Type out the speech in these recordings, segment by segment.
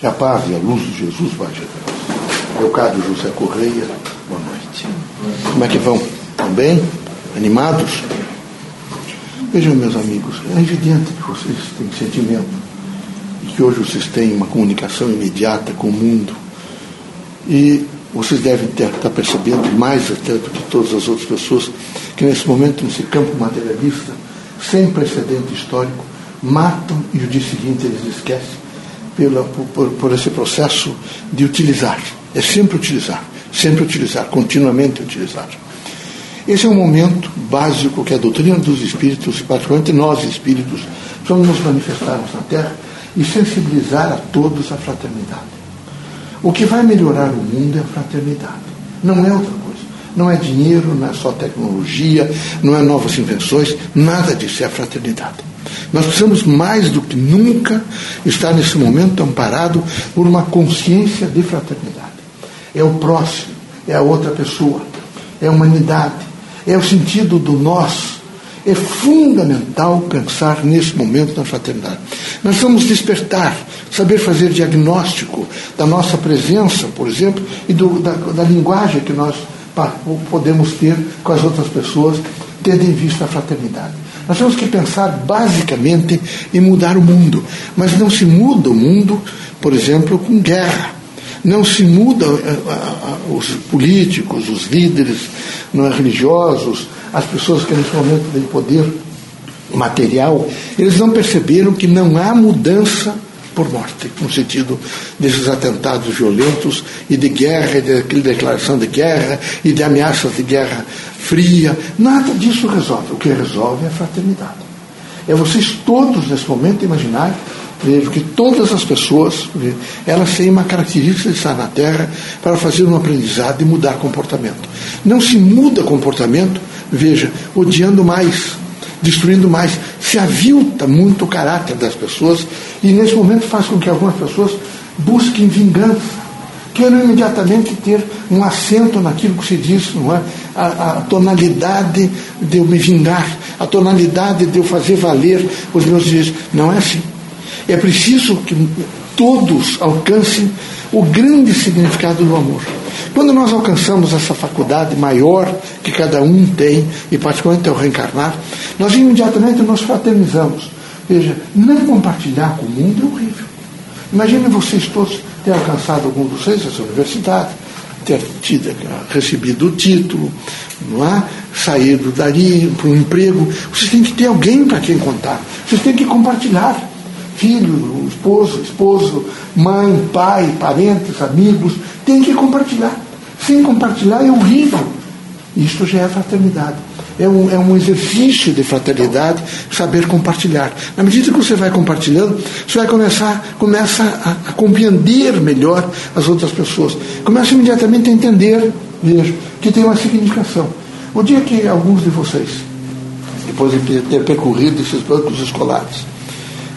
Que a paz e a luz de Jesus baixe a Leocádio José Correia, boa noite. Como é que vão? Estão bem? Animados? Vejam, meus amigos, é evidente que vocês têm sentimento e que hoje vocês têm uma comunicação imediata com o mundo. E vocês devem ter, estar percebendo, mais até do que todas as outras pessoas, que nesse momento, nesse campo materialista, sem precedente histórico, matam e o dia seguinte eles esquecem pela, por, por esse processo de utilizar. É sempre utilizar, sempre utilizar, continuamente utilizar. Esse é um momento básico que a doutrina dos espíritos, particularmente nós espíritos, precisamos nos manifestarmos na Terra e sensibilizar a todos a fraternidade. O que vai melhorar o mundo é a fraternidade, não é outra coisa. Não é dinheiro, não é só tecnologia, não é novas invenções, nada disso é a fraternidade. Nós precisamos mais do que nunca estar nesse momento amparado por uma consciência de fraternidade. É o próximo, é a outra pessoa, é a humanidade, é o sentido do nós. É fundamental pensar nesse momento na fraternidade. Nós vamos despertar, saber fazer diagnóstico da nossa presença, por exemplo, e do, da, da linguagem que nós podemos ter com as outras pessoas, tendo em vista a fraternidade. Nós temos que pensar basicamente em mudar o mundo, mas não se muda o mundo, por exemplo, com guerra. Não se muda uh, uh, os políticos, os líderes não é, religiosos, as pessoas que nesse momento têm poder material, eles não perceberam que não há mudança por morte, no sentido desses atentados violentos e de guerra, e de declaração de guerra e de ameaças de guerra fria. Nada disso resolve. O que resolve é a fraternidade. É vocês todos, nesse momento, imaginar vejo que todas as pessoas, elas têm uma característica de estar na Terra para fazer um aprendizado e mudar comportamento. Não se muda comportamento, veja, odiando mais, destruindo mais. Se avilta muito o caráter das pessoas e nesse momento faz com que algumas pessoas busquem vingança. Queiram imediatamente ter um assento naquilo que se diz, não é? A, a tonalidade de eu me vingar, a tonalidade de eu fazer valer os meus direitos. Não é assim. É preciso que todos alcancem o grande significado do amor. Quando nós alcançamos essa faculdade maior que cada um tem, e particularmente ao reencarnar, nós imediatamente nos fraternizamos. Veja, não compartilhar com o mundo é horrível. Imagine vocês todos terem alcançado algum vocês essa universidade, ter tido, recebido o título, não é? saído dali para um emprego. Vocês têm que ter alguém para quem contar. Vocês têm que compartilhar. Filho, esposo, esposo, mãe, pai, parentes, amigos, tem que compartilhar. Sem compartilhar é horrível. Isto já é fraternidade. É um, é um exercício de fraternidade saber compartilhar. Na medida que você vai compartilhando, você vai começar começa a, a compreender melhor as outras pessoas. Começa imediatamente a entender, veja, que tem uma significação. O dia que alguns de vocês, depois de ter percorrido esses bancos escolares,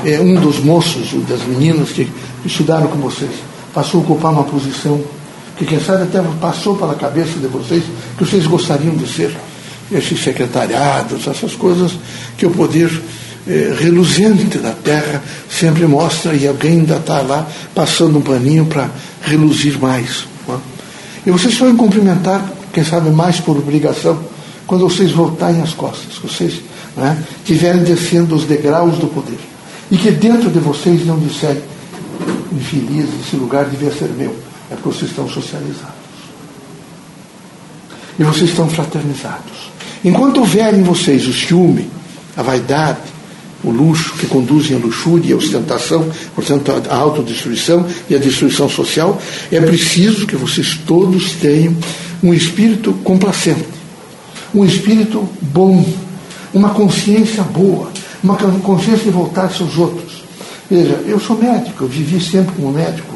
é, um dos moços, das meninas que estudaram com vocês, passou a ocupar uma posição que quem sabe até passou pela cabeça de vocês que vocês gostariam de ser esses secretariados, essas coisas que o poder eh, reluzente da terra sempre mostra e alguém ainda está lá passando um paninho para reluzir mais. É? E vocês podem cumprimentar, quem sabe mais por obrigação, quando vocês voltarem as costas, vocês estiverem descendo os degraus do poder. E que dentro de vocês não disserem, infeliz, esse lugar devia ser meu é porque vocês estão socializados. E vocês estão fraternizados. Enquanto houver em vocês o ciúme, a vaidade, o luxo que conduzem à luxúria e à ostentação, portanto, à autodestruição e à destruição social, é preciso que vocês todos tenham um espírito complacente, um espírito bom, uma consciência boa, uma consciência de voltar-se aos outros. Veja, eu sou médico, eu vivi sempre como médico,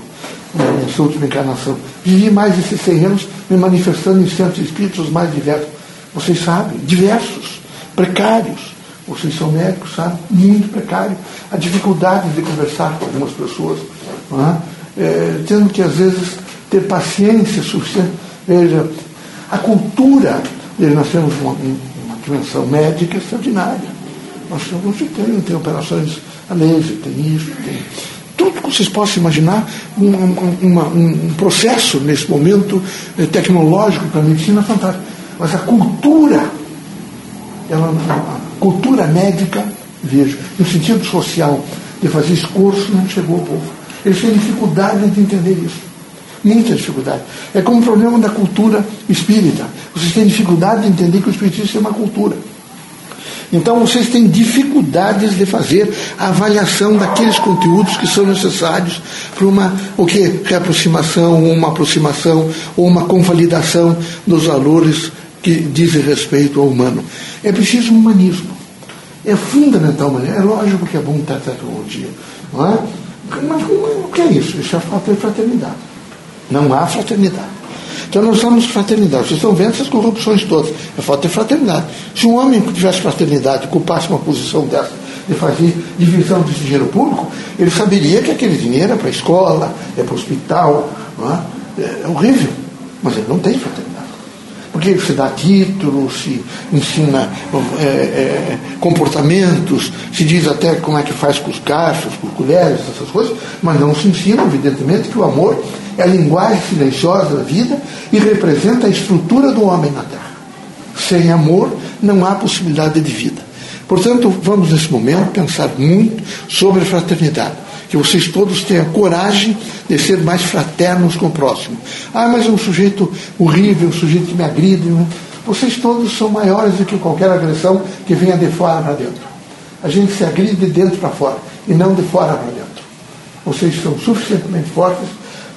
na sua última encarnação. Vivi mais de 100 anos me manifestando em centros espíritos mais diversos. Vocês sabem, diversos, precários. Vocês são médicos, sabem? Muito precário. A dificuldade de conversar com algumas pessoas, é? É, tendo que, às vezes, ter paciência suficiente. Veja, a cultura, nós temos uma, uma dimensão médica extraordinária. Nós temos, tem, tem operações a laser, tem isso, tem vocês possam imaginar um, uma, um processo nesse momento eh, tecnológico para a medicina fantástico. Mas a cultura, ela, a cultura médica, vejo, no sentido social de fazer esse curso, não chegou ao povo. Eles têm dificuldade de entender isso. Muita dificuldade. É como o problema da cultura espírita. Vocês têm dificuldade de entender que o espiritismo é uma cultura. Então vocês têm dificuldades de fazer a avaliação daqueles conteúdos que são necessários para uma o que reaproximação, uma aproximação ou uma convalidação dos valores que dizem respeito ao humano. É preciso um humanismo. É fundamental, é lógico que é bom ter tecnologia, não é? Mas o que é isso? Isso é fraternidade. Não há fraternidade. Então nós somos fraternidade. Vocês estão vendo essas corrupções todas. É falta de fraternidade. Se um homem que tivesse fraternidade ocupasse uma posição dessa de fazer divisão desse dinheiro público, ele saberia que aquele dinheiro é para a escola, é para o hospital. É? é horrível. Mas ele não tem fraternidade porque se dá títulos, se ensina é, é, comportamentos, se diz até como é que faz com os cachos, com colheres, essas coisas, mas não se ensina, evidentemente, que o amor é a linguagem silenciosa da vida e representa a estrutura do homem na Terra. Sem amor não há possibilidade de vida. Portanto, vamos nesse momento pensar muito sobre fraternidade que vocês todos tenham coragem de ser mais fraternos com o próximo. Ah, mas é um sujeito horrível, um sujeito que me agride. Vocês todos são maiores do que qualquer agressão que venha de fora para dentro. A gente se agride de dentro para fora e não de fora para dentro. Vocês são suficientemente fortes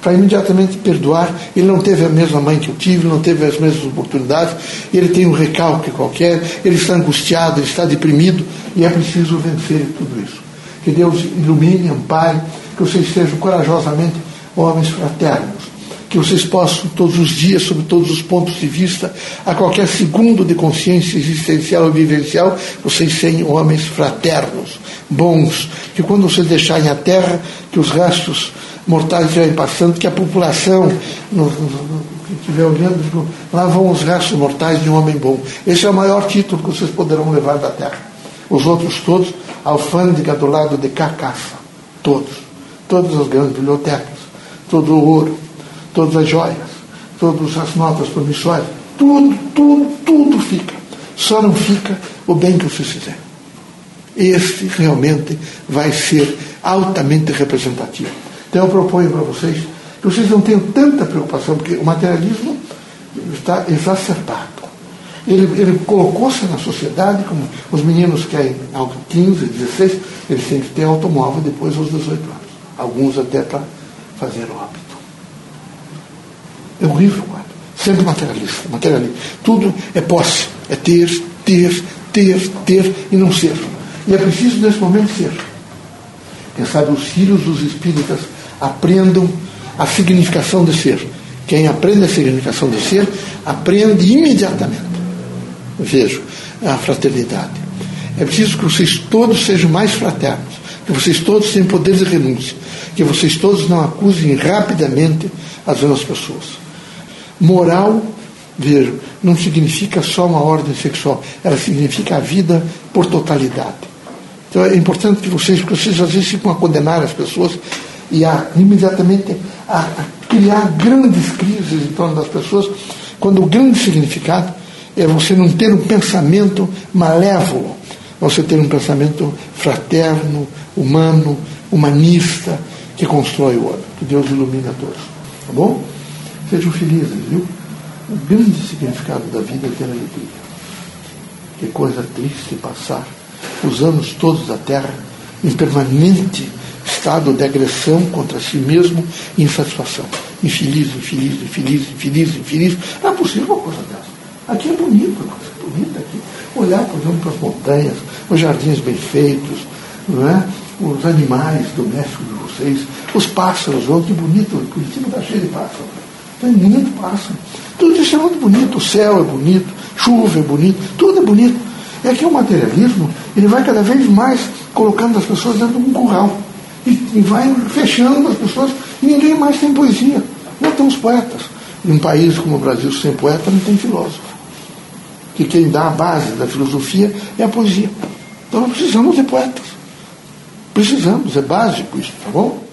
para imediatamente perdoar. Ele não teve a mesma mãe que eu tive, não teve as mesmas oportunidades, ele tem um recalque qualquer, ele está angustiado, ele está deprimido e é preciso vencer tudo isso. Que Deus ilumine, ampare, que vocês sejam corajosamente homens fraternos. Que vocês possam, todos os dias, sob todos os pontos de vista, a qualquer segundo de consciência existencial ou vivencial, vocês sejam homens fraternos, bons. Que quando vocês deixarem a terra, que os restos mortais estiverem passando, que a população no, no, que estiver olhando, lá vão os restos mortais de um homem bom. Esse é o maior título que vocês poderão levar da terra. Os outros todos, a alfândega do lado de cá caça. Todos. Todas as grandes bibliotecas. Todo o ouro. Todas as joias. Todas as notas promissórias. Tudo, tudo, tudo fica. Só não fica o bem que vocês fizerem. Esse realmente vai ser altamente representativo. Então eu proponho para vocês que vocês não tenham tanta preocupação, porque o materialismo está exacerbado. Ele, ele colocou-se na sociedade como os meninos querem, aos 15, 16, eles têm que ter automóvel depois aos 18 anos. Alguns até para fazer óbito. É horrível, quadro. Sempre materialista, materialista. Tudo é posse, é ter, ter, ter, ter e não ser. E é preciso nesse momento ser. Quem sabe os filhos dos espíritas aprendam a significação de ser. Quem aprende a significação de ser, aprende imediatamente vejo a fraternidade. É preciso que vocês todos sejam mais fraternos, que vocês todos tenham poder de renúncia, que vocês todos não acusem rapidamente as outras pessoas. Moral, vejo, não significa só uma ordem sexual, ela significa a vida por totalidade. Então é importante que vocês, porque vocês às vezes ficam a condenar as pessoas e a imediatamente a, a criar grandes crises em torno das pessoas, quando o grande significado é você não ter um pensamento malévolo, você ter um pensamento fraterno, humano, humanista, que constrói o outro. Que Deus ilumine a todos. Tá bom? Sejam felizes, viu? O grande significado da vida é ter alegria. Que coisa triste passar os anos todos da Terra em permanente estado de agressão contra si mesmo e insatisfação. Infeliz, infeliz, infeliz, infeliz, infeliz. Não é possível uma coisa dessa. Aqui é bonito, é bonito aqui. Olhar, por exemplo, para as montanhas, os jardins bem feitos, não é? os animais domésticos de vocês, os pássaros, oh, que bonito, Curitiba está cheio de pássaros. Tem muito pássaro. Tudo isso é muito bonito, o céu é bonito, chuva é bonito, tudo é bonito. É que o materialismo, ele vai cada vez mais colocando as pessoas dentro de um curral. E, e vai fechando as pessoas, e ninguém mais tem poesia. Não tem os poetas. Em um país como o Brasil, sem poeta, não tem filósofo que quem dá a base da filosofia é a poesia. Então nós precisamos de poetas. Precisamos, é básico isso, tá bom?